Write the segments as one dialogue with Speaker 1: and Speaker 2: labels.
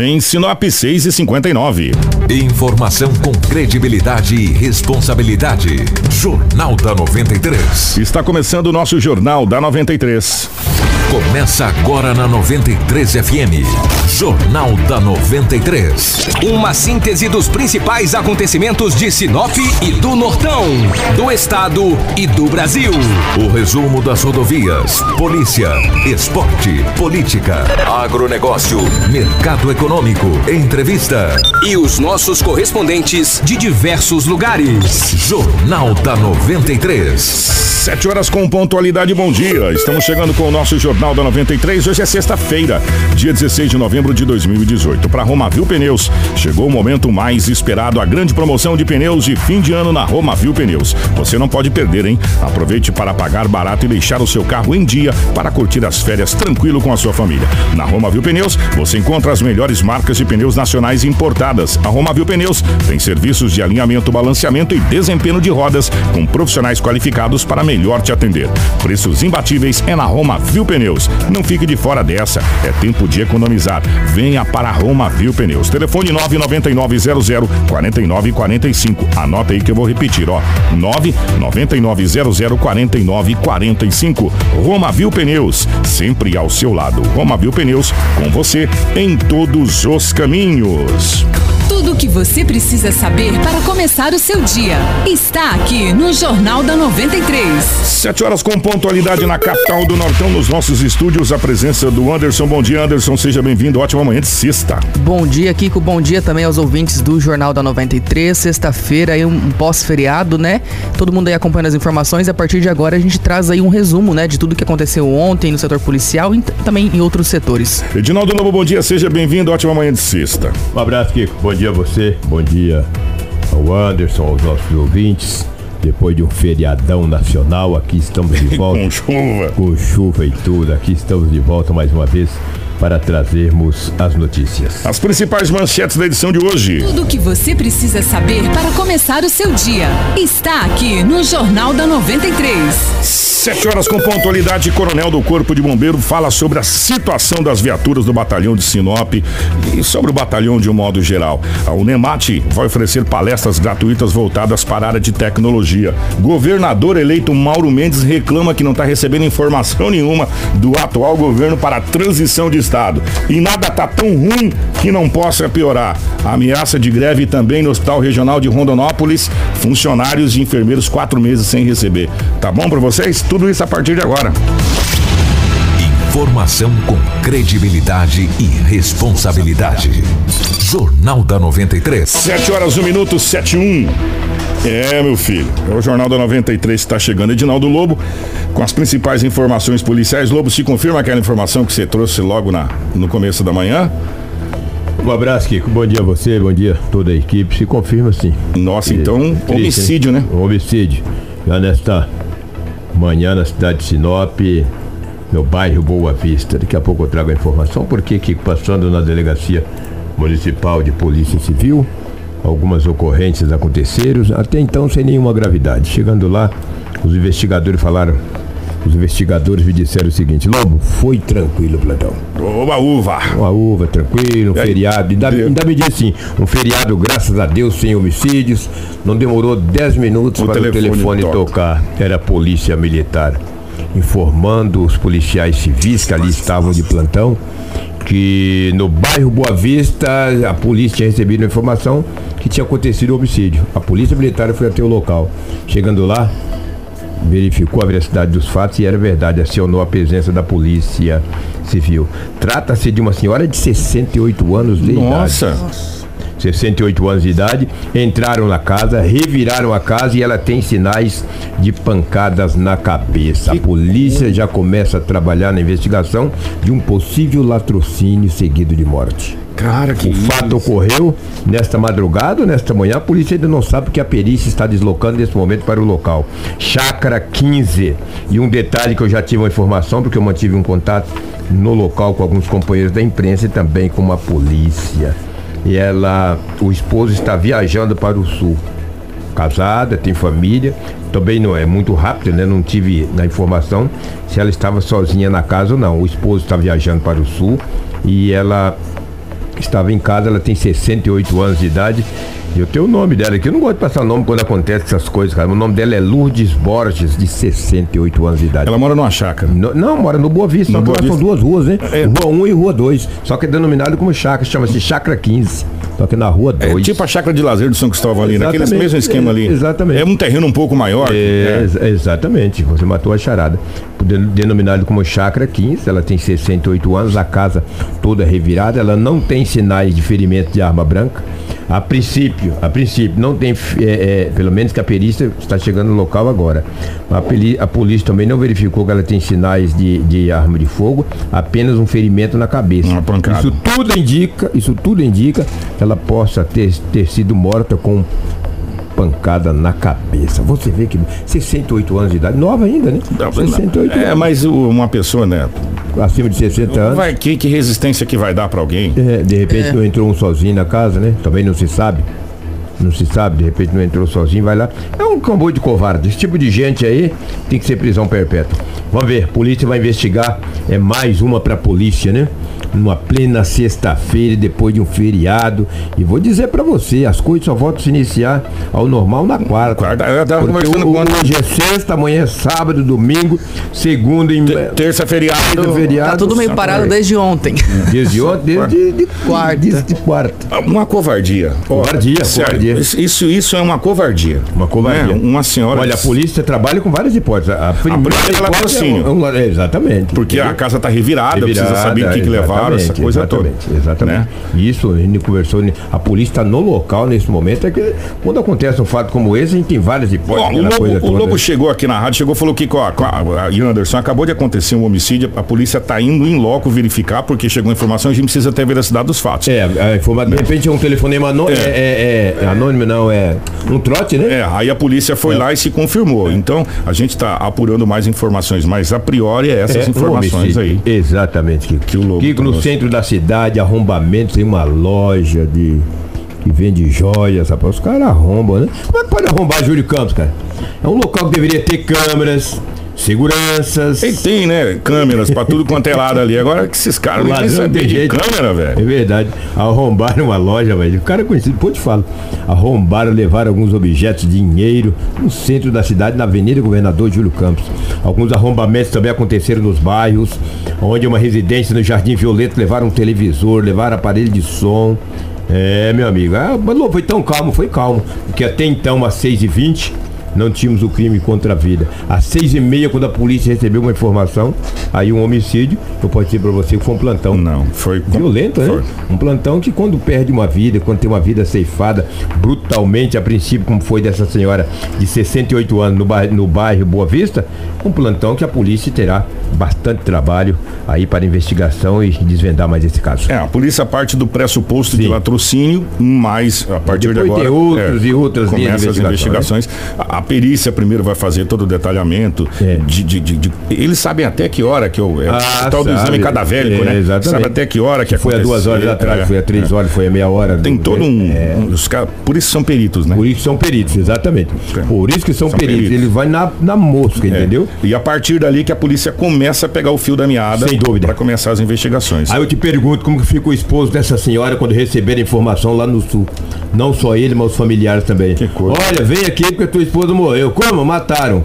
Speaker 1: Em Sinop 6 e 59.
Speaker 2: Informação com credibilidade e responsabilidade. Jornal da 93.
Speaker 1: Está começando o nosso Jornal da 93.
Speaker 2: Começa agora na 93 FM. Jornal da 93.
Speaker 3: Uma síntese dos principais acontecimentos de Sinop e do Nortão, do estado e do Brasil.
Speaker 2: O resumo das rodovias, polícia, esporte, política, agronegócio, mercado econômico, entrevista.
Speaker 3: E os nossos correspondentes de diversos lugares.
Speaker 2: Jornal da 93.
Speaker 1: Sete horas com pontualidade, bom dia. Estamos chegando com o nosso Jornal da 93. Hoje é sexta-feira, dia 16 de novembro de 2018. Para Romavil Pneus, chegou o momento mais esperado, a grande promoção de pneus de fim de ano na Romavil Pneus. Você não pode perder, hein? Aproveite para pagar barato e deixar o seu carro em dia para curtir as férias tranquilo com a sua família. Na Romavil Pneus, você encontra as melhores marcas de pneus nacionais importadas. A Romavil Pneus tem serviços de alinhamento, balanceamento e desempenho de rodas com profissionais qualificados para melhor te atender. Preços imbatíveis é na Roma Viu Pneus. Não fique de fora dessa. É tempo de economizar. Venha para a Roma Viu Pneus. Telefone 99900 4945. Anota aí que eu vou repetir, ó. 99900 4945. Roma Viu Pneus, sempre ao seu lado. Roma Viu Pneus, com você em todos os caminhos.
Speaker 4: Tudo o que você precisa saber para começar o seu dia está aqui no Jornal da 93.
Speaker 1: Sete horas com pontualidade na capital do Nortão, nos nossos estúdios, a presença do Anderson. Bom dia, Anderson, seja bem-vindo. Ótima manhã de sexta.
Speaker 5: Bom dia, Kiko. Bom dia também aos ouvintes do Jornal da 93. Sexta-feira, aí um pós-feriado, né? Todo mundo aí acompanhando as informações. A partir de agora, a gente traz aí um resumo, né, de tudo que aconteceu ontem no setor policial e também em outros setores.
Speaker 1: Edinaldo Novo, bom dia, seja bem-vindo. Ótima manhã de sexta.
Speaker 6: Um abraço, Kiko. Bom dia a você. Bom dia ao Anderson, aos nossos ouvintes. Depois de um feriadão nacional, aqui estamos de volta.
Speaker 1: Com chuva.
Speaker 6: Com chuva e tudo. Aqui estamos de volta mais uma vez para trazermos as notícias.
Speaker 1: As principais manchetes da edição de hoje.
Speaker 4: Tudo o que você precisa saber para começar o seu dia está aqui no Jornal da 93.
Speaker 1: Sete horas com pontualidade, coronel do Corpo de Bombeiro fala sobre a situação das viaturas do batalhão de Sinop e sobre o batalhão de um modo geral. A Unemate vai oferecer palestras gratuitas voltadas para a área de tecnologia. Governador eleito Mauro Mendes reclama que não está recebendo informação nenhuma do atual governo para a transição de Estado. E nada está tão ruim que não possa piorar. A ameaça de greve também no Hospital Regional de Rondonópolis, funcionários e enfermeiros quatro meses sem receber. Tá bom para vocês? Tudo isso a partir de agora.
Speaker 2: Informação com credibilidade e responsabilidade. Jornal da 93.
Speaker 1: 7 horas, 1 minuto, 7 e 1. É, meu filho. É o Jornal da 93 que está chegando. Edinaldo Lobo, com as principais informações policiais. Lobo, se confirma aquela informação que você trouxe logo na, no começo da manhã?
Speaker 6: Um abraço, Kiko. Bom dia a você, bom dia a toda a equipe. Se confirma sim.
Speaker 1: Nossa, então,
Speaker 6: Triste,
Speaker 1: homicídio,
Speaker 6: hein?
Speaker 1: né?
Speaker 6: Um homicídio. Já nesta manhã na cidade de Sinop, no bairro Boa Vista. Daqui a pouco eu trago a informação, porque Kiko, passando na delegacia municipal de polícia civil, algumas ocorrências aconteceram, até então sem nenhuma gravidade. Chegando lá, os investigadores falaram, os investigadores me disseram o seguinte, Lobo, foi tranquilo o plantão.
Speaker 1: Oba, uva.
Speaker 6: Uma uva, tranquilo, um
Speaker 1: É,
Speaker 6: feriado. Ainda, ainda me disse assim, um feriado, graças a Deus, sem homicídios. Não demorou 10 minutos
Speaker 1: O
Speaker 6: para
Speaker 1: telefone
Speaker 6: o telefone
Speaker 1: toca.
Speaker 6: tocar. Era a polícia militar informando os policiais civis que ali estavam de plantão que no bairro Boa Vista a polícia tinha recebido a informação que tinha acontecido o homicídio. A polícia militar foi até o local. Chegando lá, verificou a veracidade dos fatos e era verdade, acionou a presença da polícia civil. Trata-se de uma senhora de 68 anos de idade.
Speaker 1: Nossa.
Speaker 6: 68 anos de idade, entraram na casa, reviraram a casa e ela tem sinais de pancadas na cabeça. A polícia já começa a trabalhar na investigação de um possível latrocínio seguido de morte.
Speaker 1: Cara, que
Speaker 6: O fato
Speaker 1: isso.
Speaker 6: ocorreu nesta madrugada nesta manhã. A polícia ainda não sabe que a perícia está deslocando nesse momento para o local. Chácara 15. E um detalhe que eu já tive uma informação, porque eu mantive um contato no local com alguns companheiros da imprensa e também com a polícia. E ela, o esposo está viajando para o sul. Casada, tem família. Também não é muito rápido, né? Não tive na informação se ela estava sozinha na casa ou não. O esposo está viajando para o sul e ela estava em casa, ela tem 68 anos de idade. Eu tenho o nome dela aqui. Eu não gosto de passar nome quando acontece essas coisas, cara. O nome dela é Lourdes Borges, de 68 anos de idade.
Speaker 1: Ela mora numa chácara.
Speaker 6: No- não, mora no Boa Vista,
Speaker 1: No
Speaker 6: só que
Speaker 1: Boa
Speaker 6: são
Speaker 1: Vista.
Speaker 6: duas ruas, né?
Speaker 1: É.
Speaker 6: Rua 1 e Rua 2. Só que é denominado como chácara, chama-se Chácara 15. Só que na Rua 2.
Speaker 1: É tipo a chácara de lazer do São Cristóvão ali, naquele
Speaker 6: Exatamente.
Speaker 1: mesmo esquema ali.
Speaker 6: É, exatamente.
Speaker 1: É um terreno um pouco maior.
Speaker 6: É,
Speaker 1: É.
Speaker 6: ex- exatamente, você matou a charada. Den- Denominado como Chácara 15, ela tem 68 anos, a casa toda revirada, ela não tem sinais de ferimento de arma branca. A princípio, a princípio, não tem, é, é, pelo menos que a perícia está chegando no local agora. A, peli- a polícia também não verificou que ela tem sinais de, de arma de fogo, apenas um ferimento na cabeça.
Speaker 1: Uma pancada.
Speaker 6: Isso tudo indica, isso tudo indica que ela possa ter, ter sido morta com pancada na cabeça. Você vê que 68 anos de idade, nova ainda, né? 68
Speaker 1: É,
Speaker 6: anos.
Speaker 1: mas uma pessoa, né?
Speaker 6: Acima de 60 anos.
Speaker 1: Vai, que, que resistência que vai dar pra alguém?
Speaker 6: É, de repente não entrou um sozinho na casa, né? Também não se sabe. Não se sabe, de repente não entrou sozinho, vai lá. É um comboio de covarde. Esse tipo de gente aí tem que ser prisão perpétua. Vamos ver, polícia vai investigar. É mais uma pra polícia, né? Numa plena sexta-feira, depois de um feriado. E vou dizer pra você, as coisas só voltam a se iniciar ao normal na quarta.
Speaker 1: Quarta, eu tava conversando
Speaker 6: o-
Speaker 1: com
Speaker 6: hoje é sexta, amanhã é sábado, domingo, segunda em
Speaker 1: terça feriado.
Speaker 6: terça, feriado.
Speaker 5: Tá tudo meio parado desde ontem.
Speaker 6: Desde ontem, desde de,
Speaker 5: Quarta.
Speaker 6: Desde de quarta.
Speaker 1: Uma covardia.
Speaker 6: Covardia,
Speaker 1: Sério,
Speaker 6: covardia.
Speaker 1: Isso, isso, é uma covardia.
Speaker 6: Uma covardia.
Speaker 1: Né? Uma senhora.
Speaker 6: Olha, a polícia trabalha com várias hipóteses. A primeira
Speaker 1: primeira é
Speaker 6: hipótese
Speaker 1: latrocínio.
Speaker 6: é um- é, exatamente.
Speaker 1: Porque a casa tá revirada,
Speaker 6: Revirada,
Speaker 1: precisa saber o que, que levaram, essa
Speaker 6: exatamente,
Speaker 1: coisa toda.
Speaker 6: exatamente, Exatamente.
Speaker 1: Né?
Speaker 6: Isso, a gente conversou, a polícia está no local nesse momento. É que quando acontece um fato como esse, a gente tem várias hipóteses.
Speaker 1: Ó, o Lobo, o. Lobo chegou aqui na rádio, chegou e falou que ó, a Anderson acabou de acontecer um homicídio, a polícia tá indo em loco verificar, porque chegou a informação, a gente precisa ter a veracidade dos fatos.
Speaker 6: É, a informação, de repente é um telefonema anônimo,
Speaker 1: É.
Speaker 6: é, é, é anônimo, não, é um trote, né?
Speaker 1: É, aí a polícia foi lá e se confirmou. Então, a gente está apurando mais informações, mas a priori é essas
Speaker 6: É, um
Speaker 1: informações
Speaker 6: homicídio.
Speaker 1: aí.
Speaker 6: Exatamente, Kiko.
Speaker 1: Que o Lobo
Speaker 6: Kiko, no centro da cidade, arrombamento, tem uma loja de que vende joias, rapaz. Os caras arrombam, né? Como é que pode arrombar Júlio Campos, cara? É um local que deveria ter câmeras, seguranças.
Speaker 1: E tem, né, câmeras pra tudo quanto é lado ali. Agora que esses caras
Speaker 6: Ladrão
Speaker 1: sabem
Speaker 6: tem
Speaker 1: de
Speaker 6: jeito.
Speaker 1: câmera,
Speaker 6: É
Speaker 1: velho.
Speaker 6: verdade. Arrombaram uma loja, velho. O cara é conhecido, depois te falo. Arrombaram, levaram alguns objetos, dinheiro, no centro da cidade, na Avenida Governador Júlio Campos. Alguns arrombamentos também aconteceram nos bairros, onde uma residência no Jardim Violeta levaram um televisor, levaram aparelho de som. É, meu amigo. Ah, mas não foi tão calmo, foi calmo. Porque até então, às 6h20, não tínhamos o crime contra a vida. Às seis e meia, quando a polícia recebeu uma informação, aí um homicídio, eu posso dizer pra você que foi um plantão.
Speaker 1: Não, foi
Speaker 6: Violento,
Speaker 1: foi.
Speaker 6: né? Um plantão que quando perde uma vida, quando tem uma vida ceifada brutalmente, a princípio, como foi dessa senhora de 68 anos no bairro, no bairro Boa Vista, um plantão que a polícia terá bastante trabalho aí para investigação e desvendar mais esse caso.
Speaker 1: É, a polícia parte do pressuposto de
Speaker 6: Sim.
Speaker 1: latrocínio, mas a partir
Speaker 6: Depois
Speaker 1: de agora.
Speaker 6: tem outros e outras
Speaker 1: começa
Speaker 6: de
Speaker 1: as investigações. A, a perícia primeiro vai fazer todo o detalhamento.
Speaker 6: É.
Speaker 1: De, de- de- de- eles sabem até que hora que eu. É,
Speaker 6: Ah,
Speaker 1: o tal do
Speaker 6: sabe.
Speaker 1: exame cadavérico,
Speaker 6: É,
Speaker 1: né?
Speaker 6: exatamente.
Speaker 1: Sabe até que hora que
Speaker 6: Foi há duas horas
Speaker 1: aconteceu,
Speaker 6: atrás,
Speaker 1: é,
Speaker 6: foi há três
Speaker 1: é.
Speaker 6: horas, foi a meia hora.
Speaker 1: Tem
Speaker 6: do-
Speaker 1: todo um.
Speaker 6: É.
Speaker 1: um- os caras, por isso são peritos, né?
Speaker 6: Por isso são peritos, exatamente. Por isso que são,
Speaker 1: São
Speaker 6: peritos.
Speaker 1: peritos.
Speaker 6: Ele vai na, na mosca,
Speaker 1: É.
Speaker 6: entendeu?
Speaker 1: E a partir dali que a polícia começa a pegar o fio da meada
Speaker 6: Sem dúvida.
Speaker 1: para começar as investigações.
Speaker 6: Aí eu te pergunto como que fica o esposo dessa senhora quando receberam a informação lá no sul. Não só ele, mas os familiares também.
Speaker 1: Que coisa.
Speaker 6: Olha, vem aqui porque tua esposa morreu. Como? Mataram.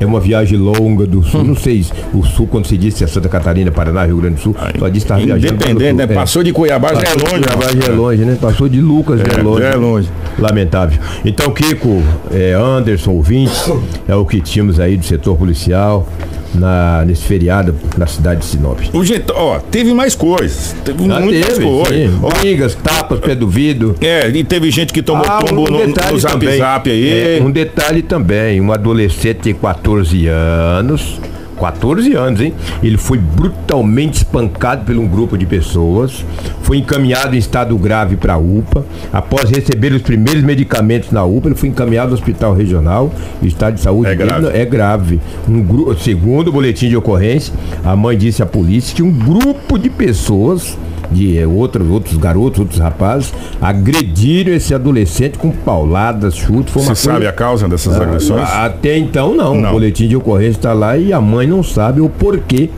Speaker 6: É uma viagem longa do sul. Não sei se o sul, quando se diz se é Santa Catarina, Paraná, Rio Grande do Sul, só diz que tá viajando.
Speaker 1: Independente, né?
Speaker 6: É.
Speaker 1: Passou de Cuiabá já é longe.
Speaker 6: Cuiabá
Speaker 1: né?
Speaker 6: já é longe, né? Passou de Lucas, já é
Speaker 1: É,
Speaker 6: longe.
Speaker 1: já é longe.
Speaker 6: Lamentável. Então, Kiko, é, Anderson, ouvintes, é o que tínhamos aí do setor policial na, nesse feriado na cidade de Sinop.
Speaker 1: O gente, ó, teve mais coisas. Teve
Speaker 6: Já
Speaker 1: muitas
Speaker 6: teve,
Speaker 1: coisas.
Speaker 6: sim.
Speaker 1: Ó,
Speaker 6: Brigas, tapas, pé do vidro.
Speaker 1: É, e teve gente que tomou
Speaker 6: Ah,
Speaker 1: tombo no, no zap zap aí.
Speaker 6: É, um detalhe também, um adolescente de 14 anos, 14 anos, hein? Ele foi brutalmente espancado por um grupo de pessoas, foi encaminhado em estado grave para a UPA. Após receber os primeiros medicamentos na UPA, ele foi encaminhado ao hospital regional. O estado de saúde
Speaker 1: É grave.
Speaker 6: é grave. Um segundo o boletim de ocorrência, a mãe disse à polícia que um grupo de pessoas de eh, outros, outros garotos, outros rapazes, agrediram esse adolescente com pauladas, chutes.
Speaker 1: Você sabe a causa dessas agressões?
Speaker 6: Ah, Até então não.
Speaker 1: Não.
Speaker 6: O boletim de ocorrência está lá e a mãe não sabe o porquê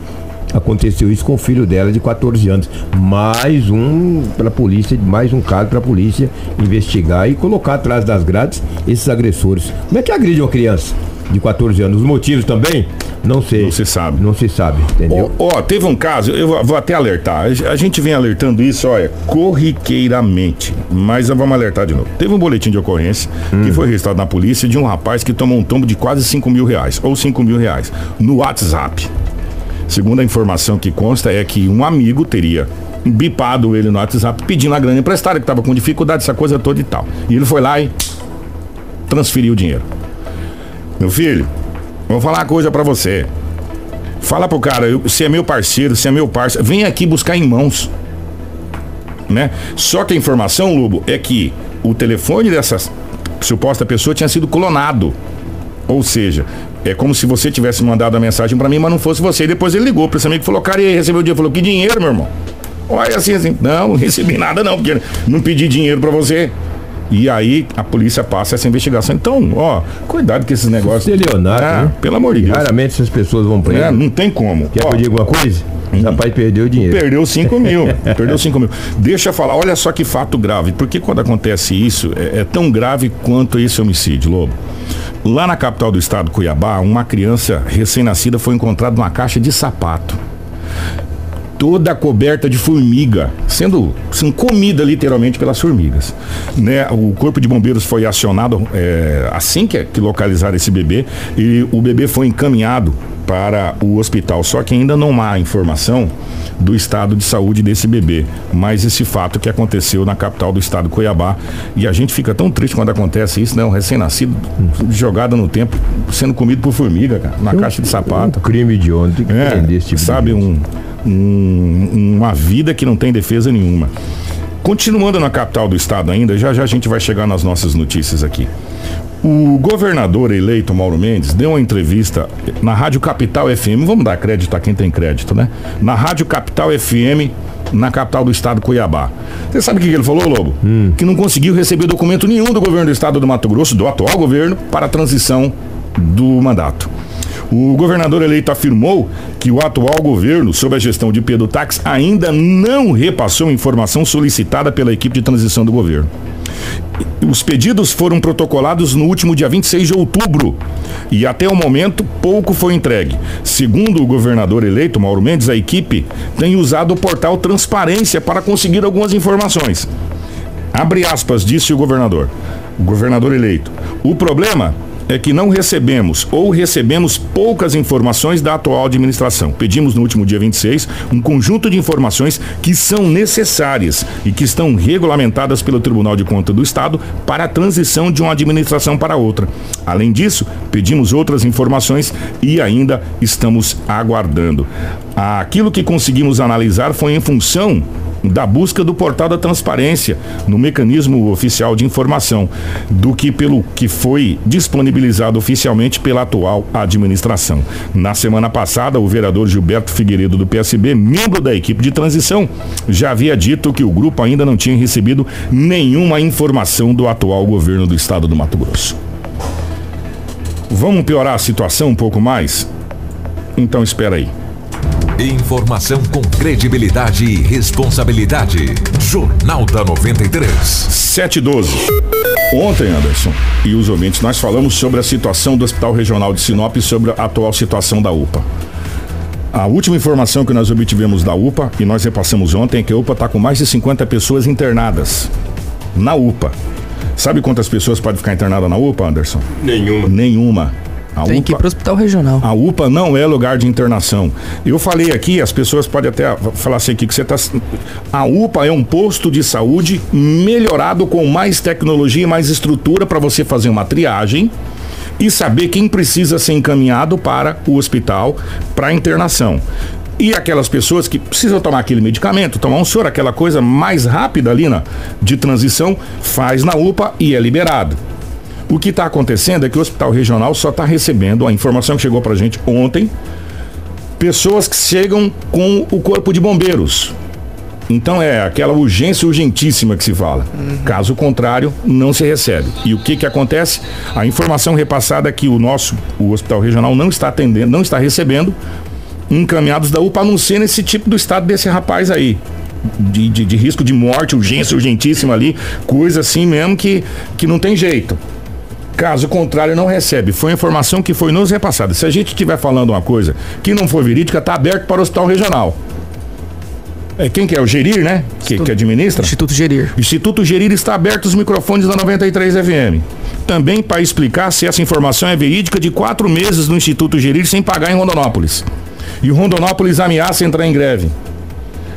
Speaker 6: Aconteceu isso com o filho dela de 14 anos. Mais um para a polícia, mais um caso para a polícia investigar e colocar atrás das grades esses agressores. Como é que agride uma criança de 14 anos? Os motivos também? Não sei.
Speaker 1: Não se sabe.
Speaker 6: Não se sabe, entendeu?
Speaker 1: Ó, ó, teve um caso, eu vou- até alertar. A gente vem alertando isso, olha, corriqueiramente. Mas vamos alertar de novo. Teve um boletim de ocorrência que foi registrado na polícia de um rapaz que tomou um tombo de quase 5 mil reais, ou 5 mil reais, no WhatsApp. Segundo a informação que consta, é que um amigo teria bipado ele no WhatsApp pedindo a grana emprestada, que estava com dificuldade, essa coisa toda e tal. E ele foi lá e transferiu o dinheiro. Meu filho, vou falar uma coisa pra você. Fala pro cara, se é meu parceiro, se é meu parceiro, vem aqui buscar em mãos. Né? Só que a informação, Lobo, é que o telefone dessa suposta pessoa tinha sido clonado. Ou seja, é como se você tivesse mandado a mensagem pra mim, mas não fosse você. E depois ele ligou pra esse amigo e falou: Cara, e aí, recebeu o dinheiro? Falou: Que dinheiro, meu irmão? Olha assim, assim. Não, não recebi nada, não, porque não pedi dinheiro pra você. E aí a polícia passa essa investigação. Então, ó, cuidado com esses negócios.
Speaker 6: Estelionato,
Speaker 1: Ah,
Speaker 6: né?
Speaker 1: Pelo amor de Deus.
Speaker 6: Raramente essas pessoas vão
Speaker 1: É,
Speaker 6: preso.
Speaker 1: não tem como.
Speaker 6: Quer
Speaker 1: Ó,
Speaker 6: que eu diga alguma coisa? O rapaz perdeu o dinheiro.
Speaker 1: Perdeu 5 mil. perdeu 5 mil. Deixa eu falar, olha só que fato grave. Porque quando acontece isso, é, é tão grave quanto esse homicídio, Lobo. Lá na capital do estado, Cuiabá, uma criança recém-nascida foi encontrada numa caixa de sapato. Toda coberta de formiga, sendo, sendo comida literalmente pelas formigas. Né? O corpo de bombeiros foi acionado é, assim que, que localizaram esse bebê e o bebê foi encaminhado para o hospital. Só que ainda não há informação do estado de saúde desse bebê. Mas esse fato que aconteceu na capital do estado, Cuiabá. E a gente fica tão triste quando acontece isso, né? Um recém-nascido jogado no tempo, sendo comido por formiga, cara, na caixa de sapato.
Speaker 6: Um crime de ontem que
Speaker 1: É,
Speaker 6: prender esse tipo
Speaker 1: sabe,
Speaker 6: de
Speaker 1: um, um- uma vida que não tem defesa nenhuma. Continuando na capital do estado ainda, já já a gente vai chegar nas nossas notícias aqui. O governador eleito Mauro Mendes deu uma entrevista na Rádio Capital FM. Vamos dar crédito a quem tem crédito, né? Na Rádio Capital FM, na capital do estado Cuiabá. Você sabe o que que ele falou, Lobo? Que não conseguiu receber documento nenhum do governo do estado do Mato Grosso, do atual governo, para a transição do mandato. O governador eleito afirmou que o atual governo, sob a gestão de Pedro Tax, ainda não repassou informação solicitada pela equipe de transição do governo. Os pedidos foram protocolados no último dia 26 de outubro e até o momento pouco foi entregue. Segundo o governador eleito, Mauro Mendes, a equipe tem usado o portal Transparência para conseguir algumas informações. Abre aspas, disse o governador, o governador eleito. O problema é que não recebemos ou recebemos poucas informações da atual administração. Pedimos no último dia 26 um conjunto de informações que são necessárias e que estão regulamentadas pelo Tribunal de Contas do Estado para a transição de uma administração para outra. Além disso, pedimos outras informações e ainda estamos aguardando. Aquilo que conseguimos analisar foi em função da busca do portal da transparência no mecanismo oficial de informação do que pelo que foi disponibilizado oficialmente pela atual administração. Na semana passada, o vereador Gilberto Figueiredo do PSB, membro da equipe de transição, já havia dito que o grupo ainda não tinha recebido nenhuma informação do atual governo do estado do Mato Grosso. Vamos piorar a situação um pouco mais? Então espera aí.
Speaker 2: Informação com credibilidade e responsabilidade. Jornal da 93.
Speaker 1: 712. Ontem, Anderson, e os ouvintes, nós falamos sobre a situação do Hospital Regional de Sinop e sobre a atual situação da UPA. A última informação que nós obtivemos da UPA, e nós repassamos ontem, é que a UPA está com mais de 50 pessoas internadas. Na UPA. Sabe quantas pessoas podem ficar internadas na UPA, Anderson?
Speaker 6: Nenhuma.
Speaker 1: Nenhuma. A
Speaker 5: Tem que ir
Speaker 1: UPA
Speaker 5: pro hospital regional.
Speaker 1: a UPA não é lugar de internação. Eu falei aqui, as pessoas podem até falar assim aqui que você está. A UPA é um posto de saúde melhorado com mais tecnologia e mais estrutura para você fazer uma triagem e saber quem precisa ser encaminhado para o hospital para internação. E aquelas pessoas que precisam tomar aquele medicamento, tomar um soro, aquela coisa mais rápida ali na, de transição, faz na UPA e é liberado. O que está acontecendo é que o hospital regional só está recebendo a informação que chegou para a gente ontem, pessoas que chegam com o corpo de bombeiros. Então é aquela urgência urgentíssima que se fala. Caso contrário, não se recebe. E o que que acontece? A informação repassada é que o nosso, o hospital regional não está atendendo, não está recebendo encaminhados da UPA anunciando esse tipo do estado desse rapaz aí. De, de, de risco de morte, urgência urgentíssima ali, coisa assim mesmo que, que não tem jeito. Caso contrário, não recebe. Foi a informação que foi nos repassada. Se a gente estiver falando uma coisa que não for verídica, está aberto para o hospital regional. É, quem que é? O Gerir, né? Que, que administra?
Speaker 5: Instituto Gerir.
Speaker 1: Instituto Gerir está aberto os microfones da 93 FM. Também para explicar se essa informação é verídica de quatro meses no Instituto Gerir sem pagar em Rondonópolis. E o Rondonópolis ameaça entrar em greve.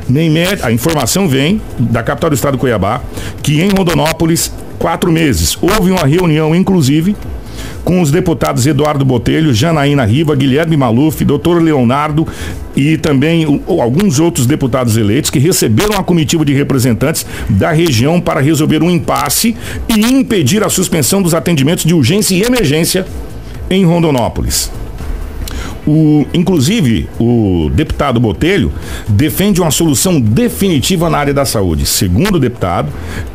Speaker 1: Nem média, a informação vem da capital do estado de Cuiabá que em Rondonópolis, quatro meses, houve uma reunião, inclusive, com os deputados Eduardo Botelho, Janaína Riva, Guilherme Maluf, doutor Leonardo e também alguns outros deputados eleitos que receberam a comitiva de representantes da região para resolver um impasse e impedir a suspensão dos atendimentos de urgência e emergência em Rondonópolis. O, inclusive, o deputado Botelho defende uma solução definitiva na área da saúde. Segundo o deputado,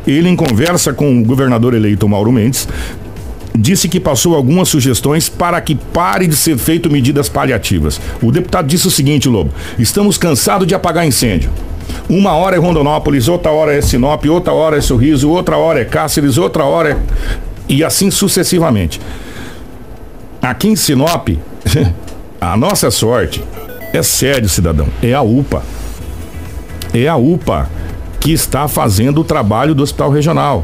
Speaker 1: ele, em conversa com o governador eleito Mauro Mendes, disse que passou algumas sugestões para que pare de ser feito medidas paliativas. O deputado disse o seguinte, Lobo: estamos cansados de apagar incêndio. Uma hora é Rondonópolis, outra hora é Sinop, outra hora é Sorriso, outra hora é Cáceres, outra hora é. E assim sucessivamente. Aqui em Sinop, a nossa sorte é sério, cidadão. É a UPA. É a UPA que está fazendo o trabalho do hospital regional.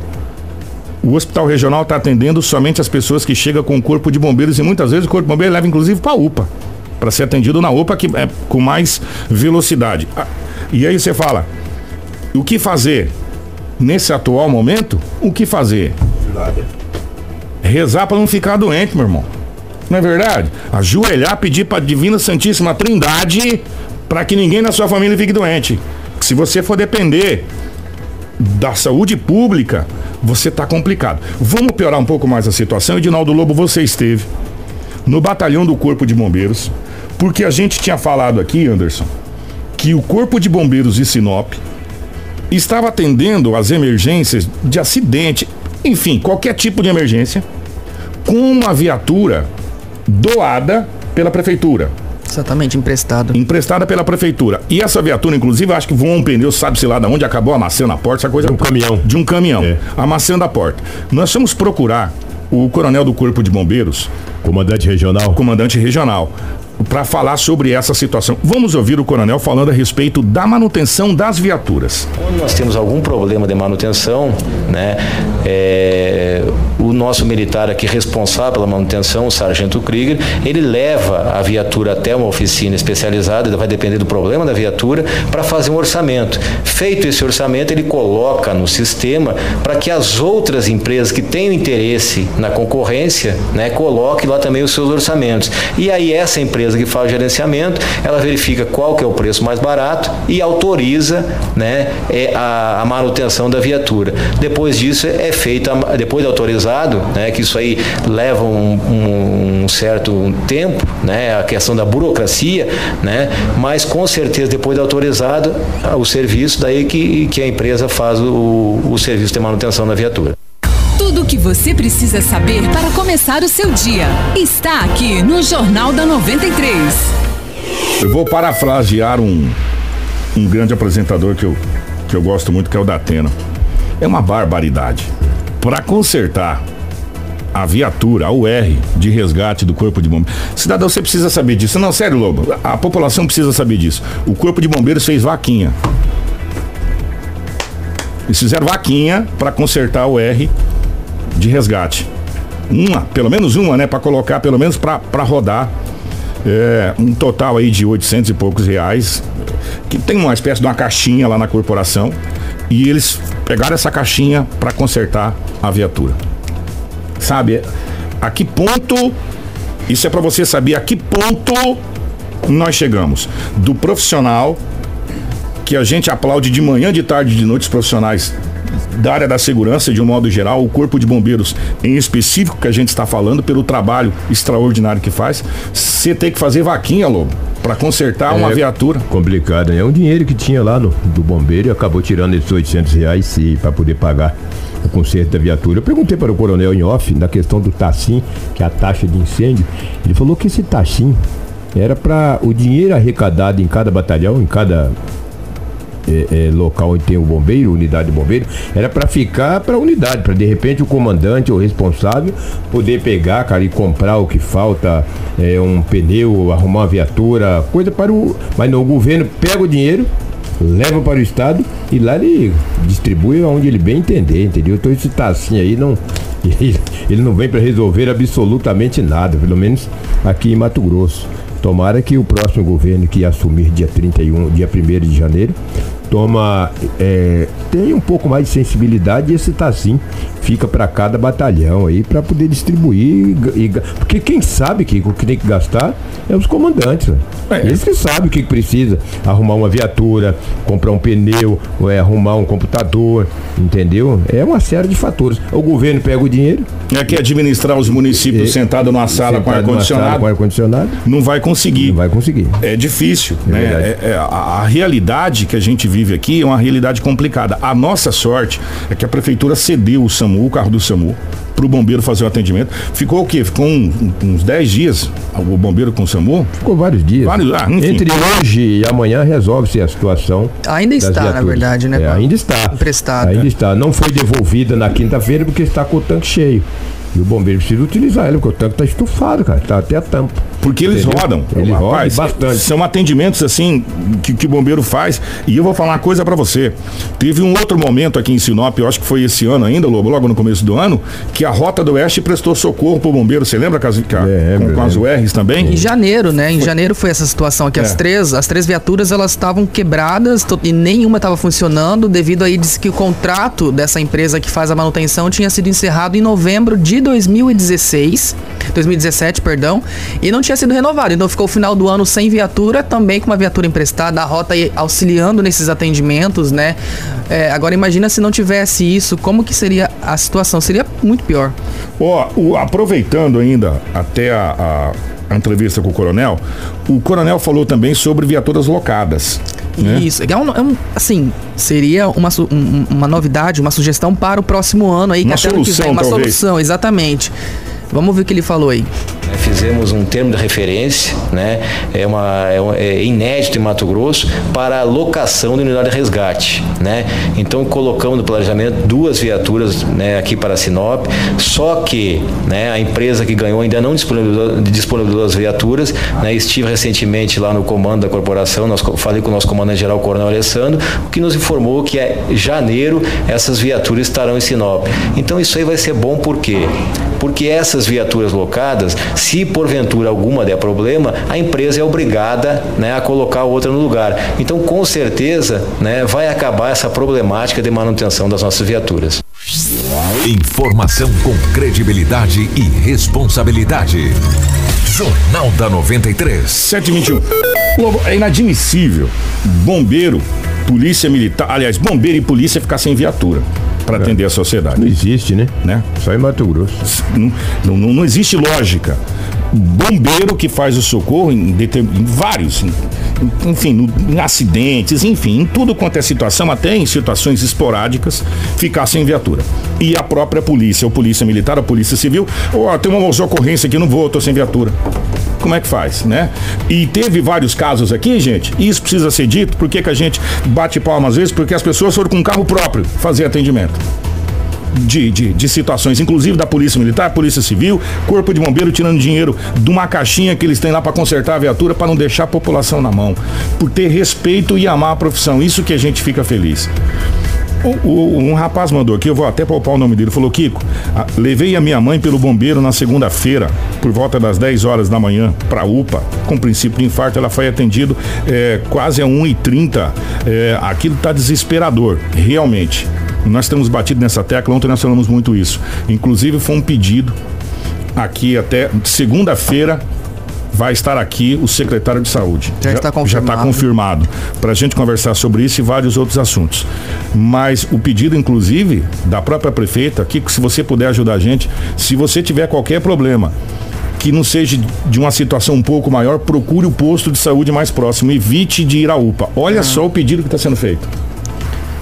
Speaker 1: O hospital regional está atendendo somente as pessoas que chegam com o corpo de bombeiros e muitas vezes o corpo de bombeiros leva inclusive para a UPA, para ser atendido na UPA que é com mais velocidade. Ah, e aí você fala, o que fazer nesse atual momento? O que fazer? Rezar para não ficar doente, meu irmão. Não é verdade? Ajoelhar, pedir para a Divina Santíssima Trindade para que ninguém na sua família fique doente. Se você for depender da saúde pública, você está complicado. Vamos piorar um pouco mais a situação. Edinaldo Lobo, você esteve no batalhão do Corpo de Bombeiros, porque a gente tinha falado aqui, Anderson, que o Corpo de Bombeiros de Sinop estava atendendo as emergências de acidente, enfim, qualquer tipo de emergência, com uma viatura doada pela prefeitura.
Speaker 5: Exatamente, emprestado.
Speaker 1: Emprestada pela prefeitura. E essa viatura, inclusive, acho que voou um pneu, sabe-se lá de onde acabou amassando a porta, essa coisa.
Speaker 6: De um caminhão.
Speaker 1: De um caminhão. É. Amassando a porta. Nós vamos procurar o coronel do Corpo de Bombeiros.
Speaker 6: Comandante regional.
Speaker 1: Comandante regional para falar sobre essa situação. Vamos ouvir o coronel falando a respeito da manutenção das viaturas.
Speaker 7: Quando nós temos algum problema de manutenção, né, é, o nosso militar aqui responsável pela manutenção, o sargento Krieger, ele leva a viatura até uma oficina especializada, vai depender do problema da viatura, para fazer um orçamento. Feito esse orçamento, ele coloca no sistema para que as outras empresas que tenham interesse na concorrência, né, coloquem lá também os seus orçamentos. E aí essa empresa que faz o gerenciamento, ela verifica qual que é o preço mais barato e autoriza né, é a, a manutenção da viatura. Depois disso é feita, depois de né, que isso aí leva um, um, um certo tempo, né, a questão da burocracia, né, mas com certeza depois de autorizado o serviço, daí que, que a empresa faz o, o serviço de manutenção da viatura.
Speaker 4: Tudo o que você precisa saber para começar o seu dia está aqui no Jornal da 93.
Speaker 1: Eu vou parafrasear um, um grande apresentador que eu, que eu gosto muito, que é o Datena. É uma barbaridade. Para consertar a viatura, a UR de resgate do Corpo de Bombeiros. Cidadão, você precisa saber disso. Não, sério, Lobo, a população precisa saber disso. O Corpo de Bombeiros fez vaquinha. Eles fizeram vaquinha para consertar o R de resgate. Uma, pelo menos uma, né? Para colocar, pelo menos para rodar. É, um total aí de 800 e poucos reais. Que tem uma espécie de uma caixinha lá na corporação. E eles pegaram essa caixinha para consertar a viatura. Sabe? A que ponto. Isso é para você saber a que ponto nós chegamos. Do profissional que a gente aplaude de manhã, de tarde, de noite, os profissionais da área da segurança de um modo geral, o Corpo de Bombeiros em específico que a gente está falando, pelo trabalho extraordinário que faz, você tem que fazer vaquinha, Lobo, para consertar é uma viatura.
Speaker 6: Complicado, né? É um dinheiro que tinha lá no, do bombeiro e acabou tirando esses 800 reais para poder pagar o conserto da viatura. Eu perguntei para o coronel em off, na questão do TACIM, que é a taxa de incêndio, ele falou que esse TACIM era para o dinheiro arrecadado em cada batalhão, em cada é, é, local onde tem o bombeiro, unidade de bombeiro, era para ficar para a unidade, para de repente o comandante ou responsável poder pegar, cara, e comprar o que falta, é, um pneu, arrumar uma viatura, coisa para o. Mas não, o governo pega o dinheiro, leva para o estado e lá ele distribui aonde ele bem entender, entendeu? Então esse tacinho aí não. Ele não vem para resolver absolutamente nada, pelo menos aqui em Mato Grosso. Tomara que o próximo governo que assumir dia 31, dia 1 de janeiro, toma é, tem um pouco mais de sensibilidade e esse Tassim fica para cada batalhão aí para poder distribuir e, porque quem sabe que o que tem que gastar é os comandantes né? é. eles que sabem o que precisa arrumar uma viatura comprar um pneu é, arrumar um computador entendeu? É uma série de fatores. O governo pega o dinheiro.
Speaker 1: É que administrar os municípios é, sentado numa sala sentado com ar condicionado
Speaker 6: com ar condicionado
Speaker 1: não vai conseguir.
Speaker 6: não vai conseguir.
Speaker 1: É difícil é né? é, é, a, a realidade que a gente vive vive aqui é uma realidade complicada. A nossa sorte é que a prefeitura cedeu o SAMU, o carro do SAMU, para o bombeiro fazer o atendimento. Ficou o quê? Ficou um, uns 10 dias o bombeiro com o SAMU?
Speaker 6: Ficou vários dias. Vários, ah, Entre hoje e amanhã resolve-se a situação.
Speaker 5: Ainda está, viaturas. na verdade, né?
Speaker 6: É, ainda está.
Speaker 5: Emprestada.
Speaker 6: Ainda está. Não foi devolvida na quinta-feira porque está com o tanque cheio. E o bombeiro precisa utilizar ele, porque o tanque está estufado, cara. Está até a tampa.
Speaker 1: Porque eles Entendeu? rodam.
Speaker 6: Eles rodam bastante.
Speaker 1: São atendimentos assim que, que o bombeiro faz. E eu vou falar uma coisa para você. Teve um outro momento aqui em Sinop, eu acho que foi esse ano ainda, Lobo, logo no começo do ano, que a Rota do Oeste prestou socorro pro bombeiro. Você lembra com as, é, com, com as URs também?
Speaker 5: Em janeiro, né? Em foi. janeiro foi essa situação que é. as três, as três viaturas elas estavam quebradas e nenhuma estava funcionando devido aí disse que o contrato dessa empresa que faz a manutenção tinha sido encerrado em novembro de 2016, 2017, perdão, e não tinha tinha sido renovado. Então ficou o final do ano sem viatura, também com uma viatura emprestada, a rota auxiliando nesses atendimentos, né? É, agora imagina se não tivesse isso, como que seria a situação? Seria muito pior.
Speaker 1: Ó, oh, aproveitando ainda até a, a, a entrevista com o coronel, o coronel falou também sobre viaturas locadas. Né?
Speaker 5: Isso, é um, é um, assim, seria uma, um, uma novidade, uma sugestão para o próximo ano aí,
Speaker 1: uma que até solução, que vem,
Speaker 5: uma talvez. solução, exatamente. Vamos ver o que ele falou aí.
Speaker 7: Fizemos um termo de referência, né? é, uma, é, é inédito em Mato Grosso, para a locação de unidade de resgate. Né? Então colocamos no planejamento duas viaturas né, aqui para Sinop, só que né, a empresa que ganhou ainda não disponibilizou, disponibilizou as viaturas. Né? Estive recentemente lá no comando da corporação, nós, falei com o nosso comandante-geral, Coronel Alessandro, que nos informou que é janeiro essas viaturas estarão em Sinop. Então isso aí vai ser bom por quê? Porque essas viaturas locadas, se porventura alguma der problema, a empresa é obrigada né, a colocar outra no lugar. Então, com certeza, né, vai acabar essa problemática de manutenção das nossas viaturas.
Speaker 2: Informação com credibilidade e responsabilidade. Jornal da 93.
Speaker 1: 721. Lobo, é inadmissível. Bombeiro, polícia militar, aliás, bombeiro e polícia ficar sem viatura para atender a sociedade.
Speaker 6: Não existe, né? né? Só em Mato Grosso.
Speaker 1: Não, não, não existe lógica. Bombeiro que faz o socorro em, em vários, em, enfim, em acidentes, enfim, em tudo quanto é situação, até em situações esporádicas, ficar sem viatura. E a própria polícia, ou polícia militar, a polícia civil, ó, oh, tem uma ocorrência aqui, não vou, tô sem viatura como é que faz, né? E teve vários casos aqui, gente, e isso precisa ser dito, por que, que a gente bate palmas às vezes? Porque as pessoas foram com carro próprio fazer atendimento. De, de, de, situações, inclusive da Polícia Militar, Polícia Civil, Corpo de Bombeiro tirando dinheiro de uma caixinha que eles têm lá para consertar a viatura para não deixar a população na mão. Por ter respeito e amar a profissão. Isso que a gente fica feliz. O, o, um rapaz mandou aqui, eu vou até poupar o nome dele, falou: Kiko, a, levei a minha mãe pelo bombeiro na segunda-feira, por volta das 10 horas da manhã, para UPA, com princípio de infarto. Ela foi atendida é, quase a 1h30. É, aquilo está desesperador, realmente. Nós temos batido nessa tecla, ontem nós falamos muito isso. Inclusive, foi um pedido aqui até segunda-feira vai estar aqui o secretário de saúde.
Speaker 5: Já, já está confirmado.
Speaker 1: Já está confirmado. Para a gente conversar sobre isso e vários outros assuntos. Mas o pedido, inclusive, da própria prefeita, aqui, se você puder ajudar a gente, se você tiver qualquer problema, que não seja de uma situação um pouco maior, procure o posto de saúde mais próximo. Evite de ir à UPA. Olha ah. só o pedido que está sendo feito.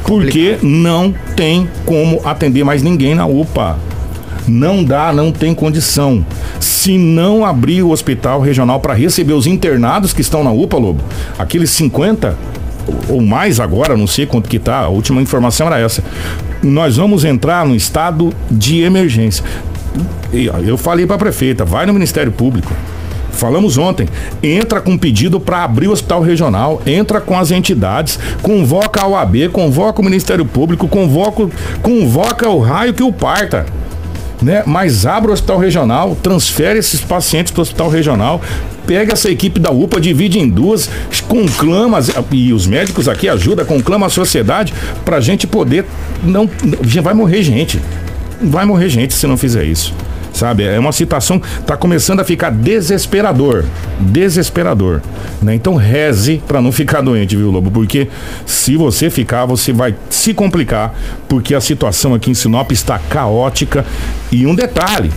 Speaker 1: Porque não tem como atender mais ninguém na UPA. Não dá, não tem condição. Se não abrir o hospital regional para receber os internados que estão na UPA, Lobo, aqueles 50 ou mais agora, não sei quanto que tá, a última informação era essa. Nós vamos entrar no estado de emergência. Eu falei para a prefeita, vai no Ministério Público. Falamos ontem, entra com pedido para abrir o hospital regional, entra com as entidades, convoca a OAB, convoca o Ministério Público, convoca, convoca o raio que o parta. Né? Mas abre o hospital regional, transfere esses pacientes para o hospital regional, pega essa equipe da UPA, divide em duas, conclama, e os médicos aqui ajudam, conclama a sociedade para a gente poder. Não, vai morrer gente. Vai morrer gente se não fizer isso sabe? É uma situação tá começando a ficar desesperador, desesperador, né? Então reze para não ficar doente, viu, Lobo? Porque se você ficar, você vai se complicar, porque a situação aqui em Sinop está caótica e um detalhe,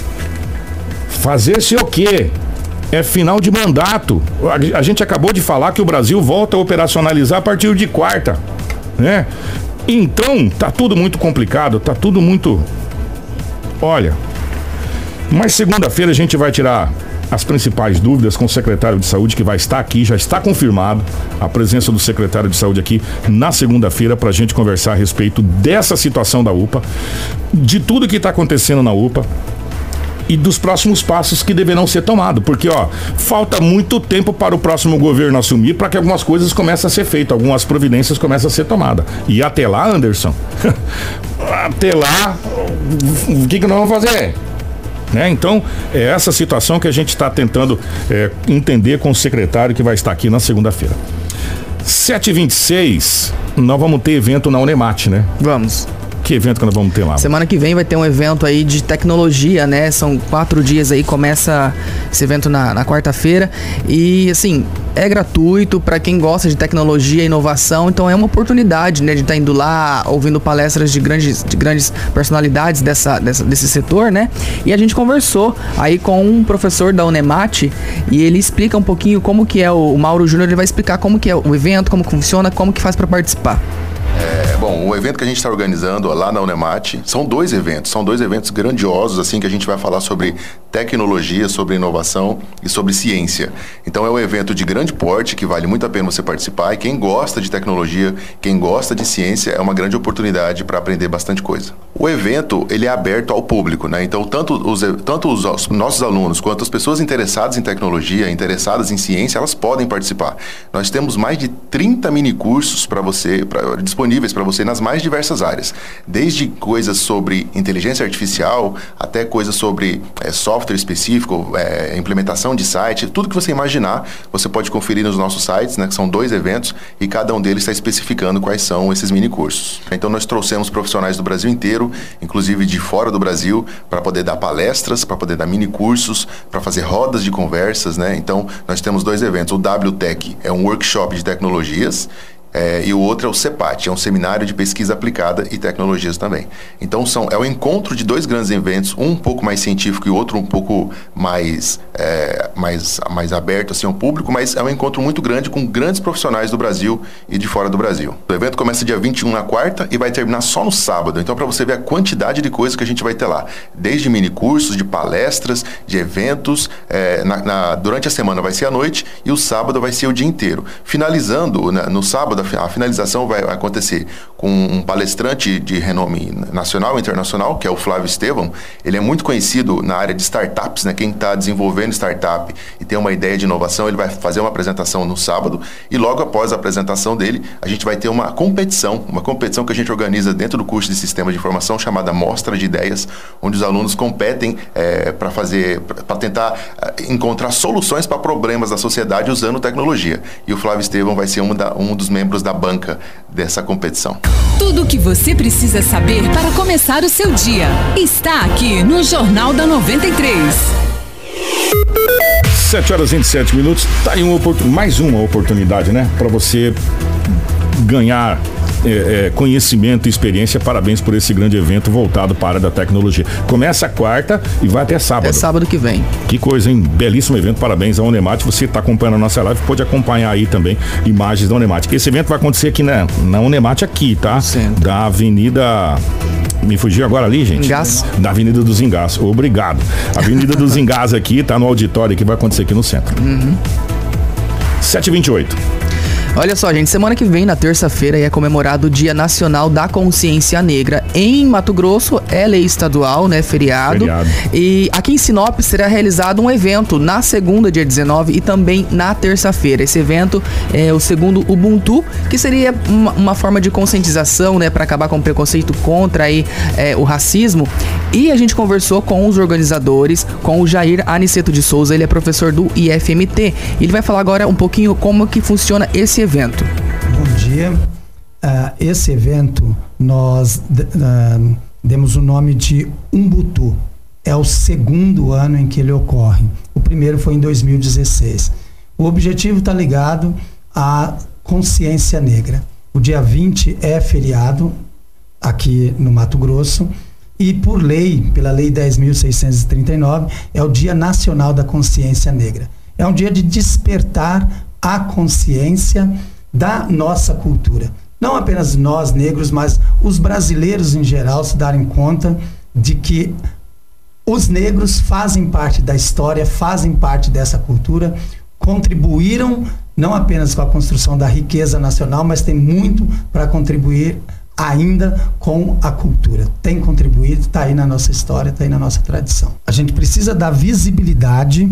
Speaker 1: fazer-se o quê? É final de mandato. A gente acabou de falar que o Brasil volta a operacionalizar a partir de quarta, né? Então, tá tudo muito complicado, tá tudo muito Olha, mas segunda-feira a gente vai tirar as principais dúvidas com o secretário de saúde que vai estar aqui, já está confirmado a presença do secretário de saúde aqui na segunda-feira para a gente conversar a respeito dessa situação da UPA, de tudo que está acontecendo na UPA e dos próximos passos que deverão ser tomados, porque ó, falta muito tempo para o próximo governo assumir para que algumas coisas comecem a ser feitas, algumas providências comecem a ser tomadas. E até lá, Anderson, até lá, o que, que nós vamos fazer? Né? Então, é essa situação que a gente está tentando é, entender com o secretário que vai estar aqui na segunda-feira. 7h26, nós vamos ter evento na Unemate, né?
Speaker 5: Vamos.
Speaker 1: Que evento que nós vamos ter lá?
Speaker 5: Semana que vem vai ter um evento aí de tecnologia, né? São quatro dias aí, começa esse evento na, na quarta-feira. E assim, é gratuito para quem gosta de tecnologia e inovação, então é uma oportunidade, né, de estar tá indo lá, ouvindo palestras de grandes, de grandes personalidades dessa, dessa, desse setor, né? E a gente conversou aí com um professor da Unemate e ele explica um pouquinho como que é o, o Mauro Júnior, ele vai explicar como que é o evento, como funciona, como que faz para participar.
Speaker 8: É, bom, o evento que a gente está organizando lá na Unemate são dois eventos, são dois eventos grandiosos, assim, que a gente vai falar sobre tecnologia, sobre inovação e sobre ciência. Então é um evento de grande porte que vale muito a pena você participar e quem gosta de tecnologia, quem gosta de ciência, é uma grande oportunidade para aprender bastante coisa. O evento, ele é aberto ao público, né? Então tanto os, tanto os nossos alunos quanto as pessoas interessadas em tecnologia, interessadas em ciência, elas podem participar. Nós temos mais de 30 mini cursos para você, pra, disponíveis para você nas mais diversas áreas, desde coisas sobre inteligência artificial até coisas sobre é, software específico, é, implementação de site, tudo que você imaginar, você pode conferir nos nossos sites, né, que são dois eventos e cada um deles está especificando quais são esses mini cursos. Então nós trouxemos profissionais do Brasil inteiro, inclusive de fora do Brasil, para poder dar palestras, para poder dar mini cursos, para fazer rodas de conversas, né? Então nós temos dois eventos. O WTech é um workshop de tecnologias é, e o outro é o CEPAT, é um seminário de pesquisa aplicada e tecnologias também. Então são, é o encontro de dois grandes eventos, um um pouco mais científico e outro um pouco mais, é, mais, mais aberto assim, ao público, mas é um encontro muito grande com grandes profissionais do Brasil e de fora do Brasil. O evento começa dia 21 na quarta e vai terminar só no sábado. Então, para você ver a quantidade de coisas que a gente vai ter lá, desde mini cursos, de palestras, de eventos, é, na, na, durante a semana vai ser à noite e o sábado vai ser o dia inteiro. Finalizando né, no sábado, a finalização vai acontecer com um palestrante de renome nacional e internacional, que é o Flávio Estevam. Ele é muito conhecido na área de startups, né? Quem está desenvolvendo startup e tem uma ideia de inovação, ele vai fazer uma apresentação no sábado e logo após a apresentação dele, a gente vai ter uma competição, uma competição que a gente organiza dentro do curso de Sistema de Informação chamada Mostra de Ideias, onde os alunos competem é, para fazer, para tentar é, encontrar soluções para problemas da sociedade usando tecnologia. E o Flávio Estevam vai ser um, da, um dos membros da banca dessa competição.
Speaker 4: Tudo o que você precisa saber para começar o seu dia está aqui no Jornal da 93.
Speaker 1: 7 horas e 27 minutos. Tá aí uma mais uma oportunidade, né? Para você ganhar é, é, conhecimento e experiência. Parabéns por esse grande evento voltado para a área da tecnologia. Começa quarta e vai até sábado.
Speaker 5: É sábado que vem.
Speaker 1: Que coisa, hein? Belíssimo evento. Parabéns ao Unemate. Você está acompanhando a nossa live, pode acompanhar aí também imagens da Unemate. Esse evento vai acontecer aqui na, na Unemate aqui, tá? Da Avenida me fugiu agora ali, gente?
Speaker 5: Engás.
Speaker 1: Da Avenida dos Engás. Obrigado. Avenida dos Engás aqui, tá no auditório que vai acontecer aqui no centro.
Speaker 5: Uhum.
Speaker 1: 728.
Speaker 5: Olha só, gente, semana que vem, na terça-feira, é comemorado o Dia Nacional da Consciência Negra. Em Mato Grosso, é lei estadual, né? Feriado.
Speaker 1: Feriado.
Speaker 5: E aqui em Sinop será realizado um evento na segunda, dia 19, e também na terça-feira. Esse evento é o segundo Ubuntu, que seria uma, uma forma de conscientização, né? Para acabar com o preconceito contra aí, é, o racismo. E a gente conversou com os organizadores, com o Jair Aniceto de Souza, ele é professor do IFMT. Ele vai falar agora um pouquinho como que funciona esse evento.
Speaker 9: Bom dia. Ah, esse evento nós ah, demos o nome de Umbutu. É o segundo ano em que ele ocorre. O primeiro foi em 2016. O objetivo está ligado à consciência negra. O dia 20 é feriado aqui no Mato Grosso e por lei, pela lei 10.639, é o Dia Nacional da Consciência Negra. É um dia de despertar a consciência da nossa cultura. Não apenas nós negros, mas os brasileiros em geral se darem conta de que os negros fazem parte da história, fazem parte dessa cultura, contribuíram não apenas com a construção da riqueza nacional, mas tem muito para contribuir ainda com a cultura. Tem contribuído, está aí na nossa história, está aí na nossa tradição. A gente precisa dar visibilidade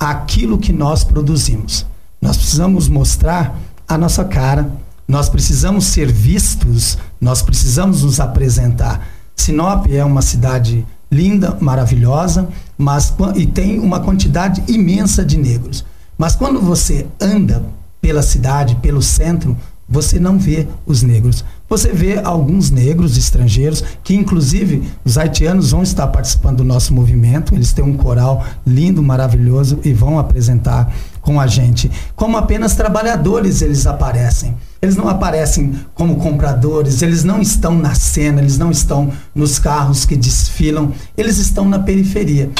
Speaker 9: àquilo que nós produzimos. Nós precisamos mostrar a nossa cara, nós precisamos ser vistos, nós precisamos nos apresentar. Sinop é uma cidade linda, maravilhosa, mas e tem uma quantidade imensa de negros. Mas quando você anda pela cidade, pelo centro, você não vê os negros. Você vê alguns negros estrangeiros, que inclusive os haitianos vão estar participando do nosso movimento, eles têm um coral lindo, maravilhoso e vão apresentar com a gente. Como apenas trabalhadores eles aparecem. Eles não aparecem como compradores, eles não estão na cena, eles não estão nos carros que desfilam, eles estão na periferia.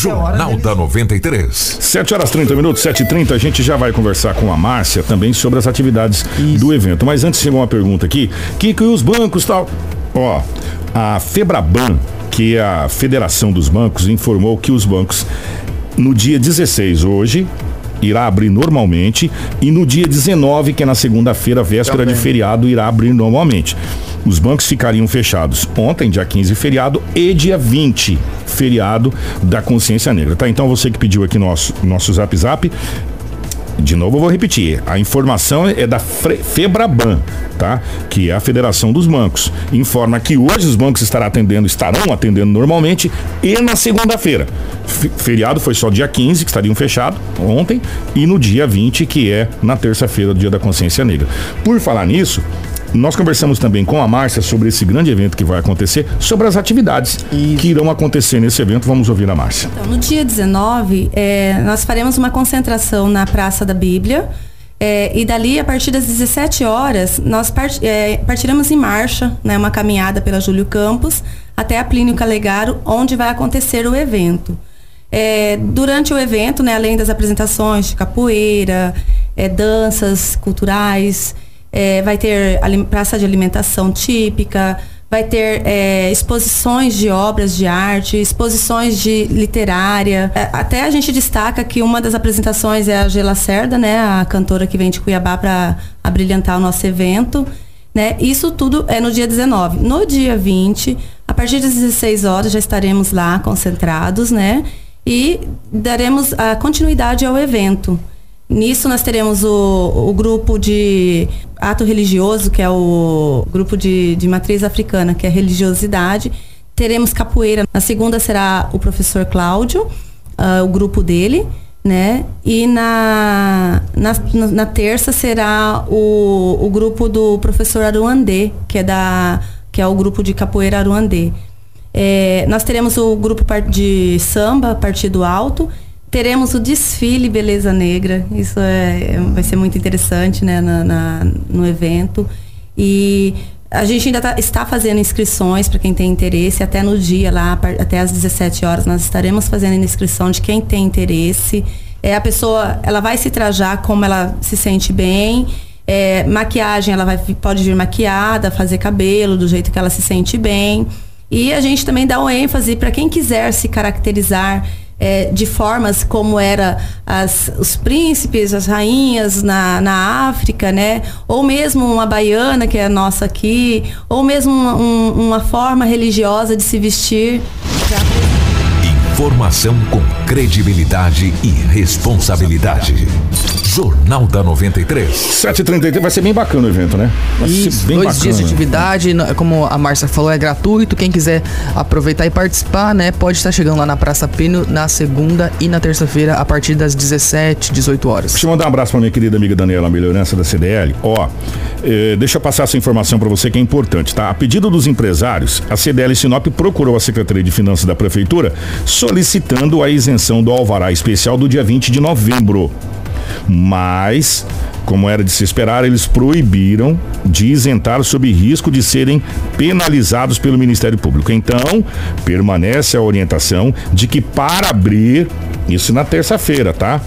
Speaker 2: Jornal da 93.
Speaker 1: 7 horas 30 minutos, 7 e 30 a gente já vai conversar com a Márcia também sobre as atividades do evento. Mas antes chegou uma pergunta aqui, que que os bancos tal? Ó, a Febraban, que é a Federação dos Bancos, informou que os bancos no dia 16 hoje irá abrir normalmente e no dia 19, que é na segunda-feira, véspera de feriado, irá abrir normalmente. Os bancos ficariam fechados ontem, dia 15, feriado, e dia 20, feriado da consciência negra. Tá? Então você que pediu aqui nosso, nosso zap zap, de novo eu vou repetir, a informação é da Febraban, tá? Que é a Federação dos Bancos. Informa que hoje os bancos estarão atendendo, estarão atendendo normalmente e na segunda-feira. Fe- Feriado foi só dia 15, que estariam fechados ontem, e no dia 20, que é na terça-feira, dia da consciência negra. Por falar nisso, nós conversamos também com a Márcia sobre esse grande evento que vai acontecer, sobre as atividades que irão acontecer nesse evento. Vamos ouvir a Márcia.
Speaker 10: Então, no dia 19, é, nós faremos uma concentração na Praça da Bíblia. é, e dali, a partir das 17 horas, nós part, é, partiremos em marcha, né, uma caminhada pela Júlio Campos até a Plínio Calegaro, onde vai acontecer o evento. É, durante o evento, né, além das apresentações de capoeira, é, danças culturais, é, vai ter praça de alimentação típica, vai ter é, exposições de obras de arte, exposições de literária. É, até a gente destaca que uma das apresentações é a Gela Cerda, né, a cantora que vem de Cuiabá para abrilhantar o nosso evento. Né? Isso tudo é no dia 19. No dia 20, a partir das 16 horas, já estaremos lá concentrados, né? E daremos a continuidade ao evento. Nisso nós teremos o, o grupo de ato religioso, que é o grupo de, de matriz africana, que é religiosidade. Teremos capoeira. Na segunda será o professor Cláudio, ah, o grupo dele, né? E na, na, na- terça será o, o grupo do professor Aruandê, que é, da, que é o grupo de capoeira Aruandê. É, nós teremos o grupo de samba, Partido Alto. Teremos o desfile Beleza Negra. Isso é, é- vai ser muito interessante né, na- na- no evento. E a gente ainda tá, está fazendo inscrições para quem tem interesse, até no dia lá, até às 17 horas, nós estaremos fazendo inscrição de quem tem interesse. É, a pessoa, ela vai se trajar como ela se sente bem. É, maquiagem, ela vai, pode vir maquiada, fazer cabelo do jeito que ela se sente bem. E a gente também dá um ênfase para quem quiser se caracterizar é, de formas como era as, os príncipes, as rainhas na, na África, né? Ou mesmo uma baiana, que é a nossa aqui, ou mesmo uma, um, uma forma religiosa de se vestir.
Speaker 2: Informação com credibilidade e responsabilidade. Jornal da 93.
Speaker 1: 7h33 vai ser bem bacana o evento, né? Vai
Speaker 5: Isso,
Speaker 1: ser bem
Speaker 5: dois
Speaker 1: bacana.
Speaker 5: dias de atividade, como a Márcia falou, é gratuito. Quem quiser aproveitar e participar, né, pode estar chegando lá na Praça Pino na segunda e na terça-feira, a partir das 17, 18 horas.
Speaker 1: Deixa eu mandar um abraço pra minha querida amiga Daniela Melhorança da CDL. Ó, eh, deixa eu passar essa informação para você que é importante, tá? A pedido dos empresários, a CDL Sinop procurou a Secretaria de Finanças da Prefeitura solicitando a isenção do alvará especial do dia 20 de novembro. Mas, como era de se esperar, eles proibiram de isentar sob risco de serem penalizados pelo Ministério Público. Então, permanece a orientação de que para abrir, isso na terça-feira, tá?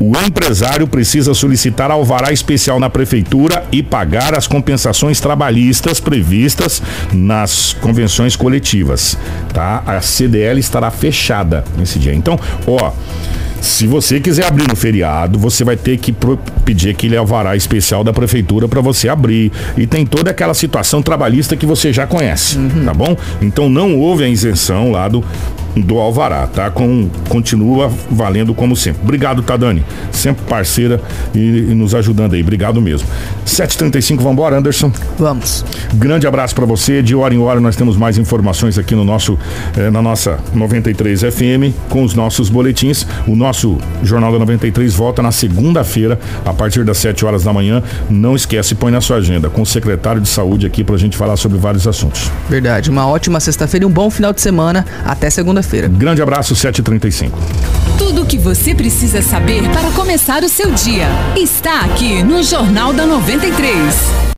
Speaker 1: O empresário precisa solicitar alvará especial na prefeitura e pagar as compensações trabalhistas previstas nas convenções coletivas, tá? A CDL estará fechada nesse dia. Então, ó, se você quiser abrir no feriado, você vai ter que pedir aquele alvará especial da prefeitura para você abrir. E tem toda aquela situação trabalhista que você já conhece, tá bom? Então não houve a isenção lá do, do alvará, tá? Com, continua valendo como sempre. Obrigado, tá, Dani? Sempre parceira e, e nos ajudando aí. Obrigado mesmo. 7h35, vambora, Anderson?
Speaker 5: Vamos.
Speaker 1: Grande abraço para você. De hora em hora nós temos mais informações aqui no nosso, eh, na nossa 93 FM com os nossos boletins. O nosso Jornal da 93 volta na segunda-feira a partir das 7 horas da manhã. Não esquece, põe na sua agenda com o secretário de saúde aqui pra gente falar sobre vários assuntos.
Speaker 5: Verdade. Uma ótima sexta-feira e um bom final de semana. Até segunda-feira.
Speaker 1: Grande abraço, 7h35.
Speaker 4: Tudo o que você precisa saber para começar o seu dia está aqui no Jornal da 93.